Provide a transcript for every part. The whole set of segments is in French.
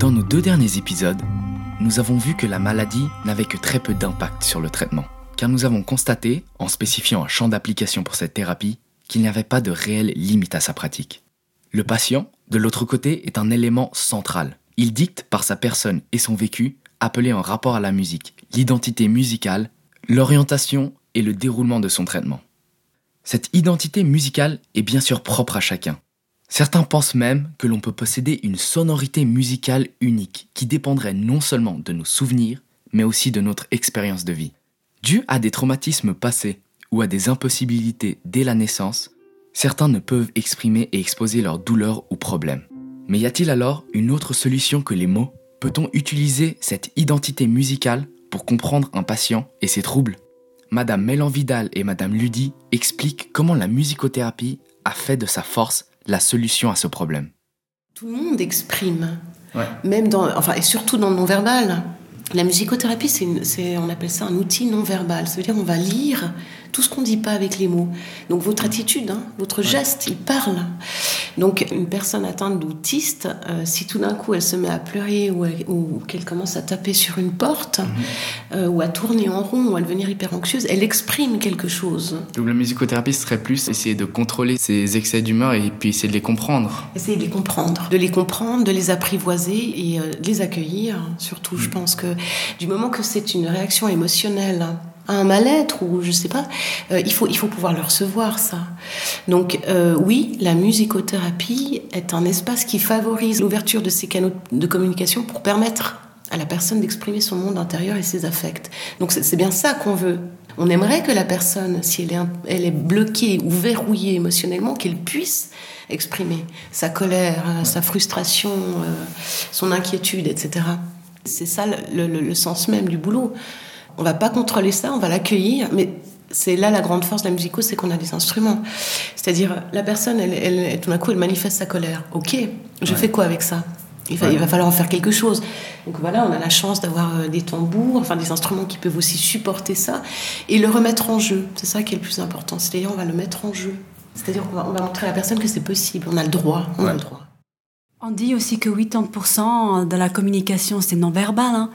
Dans nos deux derniers épisodes, nous avons vu que la maladie n'avait que très peu d'impact sur le traitement, car nous avons constaté, en spécifiant un champ d'application pour cette thérapie, qu'il n'y avait pas de réelle limite à sa pratique. Le patient, de l'autre côté, est un élément central. Il dicte par sa personne et son vécu, appelé en rapport à la musique, l'identité musicale, l'orientation et le déroulement de son traitement. Cette identité musicale est bien sûr propre à chacun. Certains pensent même que l'on peut posséder une sonorité musicale unique qui dépendrait non seulement de nos souvenirs, mais aussi de notre expérience de vie. Dû à des traumatismes passés ou à des impossibilités dès la naissance, certains ne peuvent exprimer et exposer leurs douleurs ou problèmes. Mais y a-t-il alors une autre solution que les mots? Peut-on utiliser cette identité musicale pour comprendre un patient et ses troubles? Madame Mélan Vidal et Madame Ludy expliquent comment la musicothérapie a fait de sa force la solution à ce problème. Tout le monde exprime, même dans, enfin, et surtout dans le non-verbal. La musicothérapie, c'est, on appelle ça un outil non-verbal. Ça veut dire qu'on va lire tout ce qu'on ne dit pas avec les mots. Donc votre attitude, hein, votre geste, il parle. Donc une personne atteinte d'autiste, euh, si tout d'un coup elle se met à pleurer ou, qu'elle commence à taper sur une porte mhm. euh, ou à tourner en rond ou à devenir hyper anxieuse, elle exprime quelque chose. Donc la musicothérapie serait plus essayer de contrôler ses excès d'humeur et puis essayer de les comprendre. Essayer de les comprendre, de les comprendre, de les apprivoiser et euh, de les accueillir. Surtout, je mhm. pense que du moment que c'est une réaction émotionnelle un mal-être ou je sais pas, euh, il, faut, il faut pouvoir le recevoir ça. Donc euh, oui, la musicothérapie est un espace qui favorise l'ouverture de ces canaux de communication pour permettre à la personne d'exprimer son monde intérieur et ses affects. Donc c'est bien ça qu'on veut. On aimerait que la personne, si elle est, elle est bloquée ou verrouillée émotionnellement, qu'elle puisse exprimer sa colère, euh, sa frustration, son inquiétude, etc. C'est ça le, le sens même du boulot. On va pas contrôler ça, on va l'accueillir, mais c'est là la grande force de la musico, c'est qu'on a des instruments. C'est-à-dire, la personne, elle, tout d'un coup, elle manifeste sa colère. Ok, je fais quoi avec ça? Il va, il va, falloir en faire quelque chose. Donc voilà, on a la chance d'avoir euh, des tambours, enfin des instruments qui peuvent aussi supporter ça et le remettre en jeu. C'est ça qui est le plus important. C'est-à-dire, on va le mettre en jeu. C'est-à-dire qu'on va, on va, montrer à la personne que c'est possible. On a le droit. On a le droit. On dit aussi que 80% de la communication, c'est non-verbal. Hein,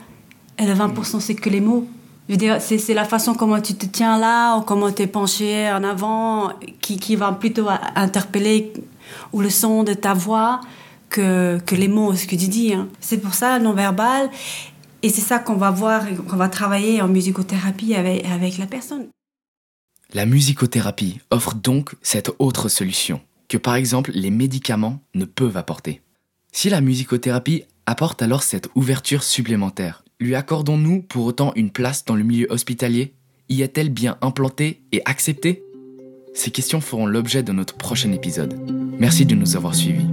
et le 20%, c'est que les mots. C'est, la façon comment tu te tiens là, ou comment tu es penché en avant, qui, qui va plutôt interpeller, ou le son de ta voix, que, que les mots, ce que tu dis. Hein. C'est pour ça, non-verbal. Et c'est ça qu'on va voir, qu'on va travailler en musicothérapie avec la personne. La musicothérapie offre donc cette autre solution, que par exemple les médicaments ne peuvent apporter. Si la musicothérapie apporte alors cette ouverture supplémentaire, lui accordons-nous pour autant une place dans le milieu hospitalier? Y est-elle bien implantée et acceptée? Ces questions feront l'objet de notre prochain épisode. Merci de nous avoir suivis.